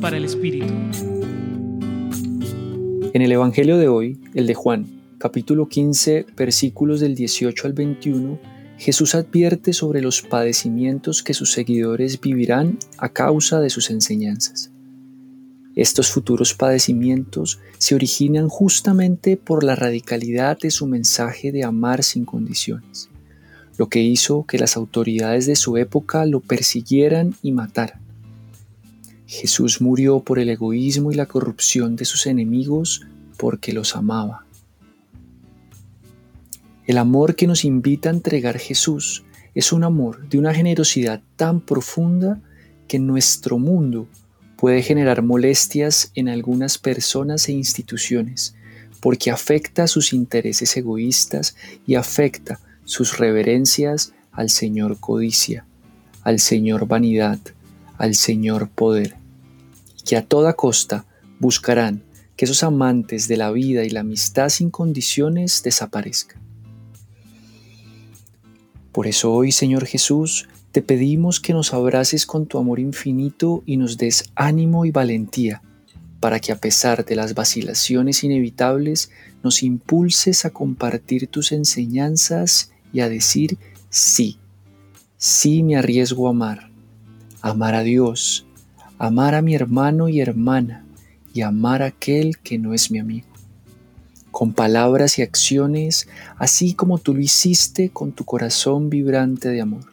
Para el Espíritu. En el Evangelio de hoy, el de Juan, capítulo 15, versículos del 18 al 21, Jesús advierte sobre los padecimientos que sus seguidores vivirán a causa de sus enseñanzas. Estos futuros padecimientos se originan justamente por la radicalidad de su mensaje de amar sin condiciones, lo que hizo que las autoridades de su época lo persiguieran y mataran. Jesús murió por el egoísmo y la corrupción de sus enemigos porque los amaba. El amor que nos invita a entregar Jesús es un amor de una generosidad tan profunda que en nuestro mundo puede generar molestias en algunas personas e instituciones, porque afecta sus intereses egoístas y afecta sus reverencias al Señor codicia, al Señor vanidad, al Señor poder, que a toda costa buscarán que esos amantes de la vida y la amistad sin condiciones desaparezcan. Por eso hoy, Señor Jesús, te pedimos que nos abraces con tu amor infinito y nos des ánimo y valentía para que a pesar de las vacilaciones inevitables nos impulses a compartir tus enseñanzas y a decir sí, sí me arriesgo a amar, amar a Dios, amar a mi hermano y hermana y amar a aquel que no es mi amigo con palabras y acciones, así como tú lo hiciste con tu corazón vibrante de amor.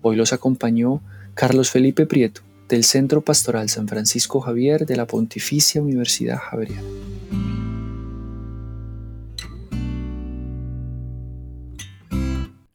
Hoy los acompañó Carlos Felipe Prieto, del Centro Pastoral San Francisco Javier de la Pontificia Universidad Javeriana.